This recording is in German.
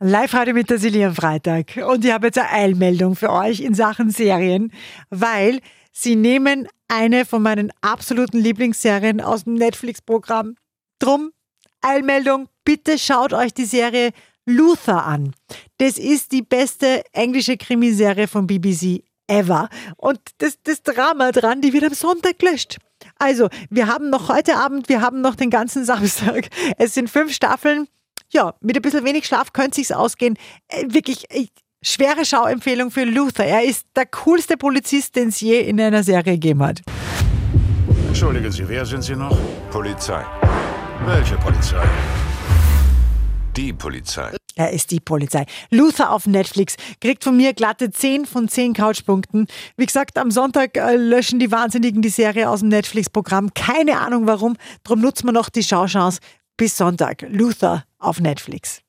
Live heute mit der Silja am Freitag. Und ich habe jetzt eine Eilmeldung für euch in Sachen Serien, weil sie nehmen eine von meinen absoluten Lieblingsserien aus dem Netflix-Programm. Drum, Eilmeldung, bitte schaut euch die Serie Luther an. Das ist die beste englische Krimiserie von BBC ever. Und das, das Drama dran, die wird am Sonntag gelöscht. Also, wir haben noch heute Abend, wir haben noch den ganzen Samstag. Es sind fünf Staffeln ja, mit ein bisschen wenig Schlaf könnte sich's ausgehen. Äh, wirklich äh, schwere Schauempfehlung für Luther. Er ist der coolste Polizist, den es je in einer Serie gegeben hat. Entschuldigen Sie, wer sind Sie noch? Polizei. Welche Polizei? Die Polizei. Er ist die Polizei. Luther auf Netflix kriegt von mir glatte 10 von 10 Couchpunkten. Wie gesagt, am Sonntag äh, löschen die Wahnsinnigen die Serie aus dem Netflix-Programm. Keine Ahnung warum. Drum nutzt man noch die Schauchance bis Sonntag. Luther auf Netflix.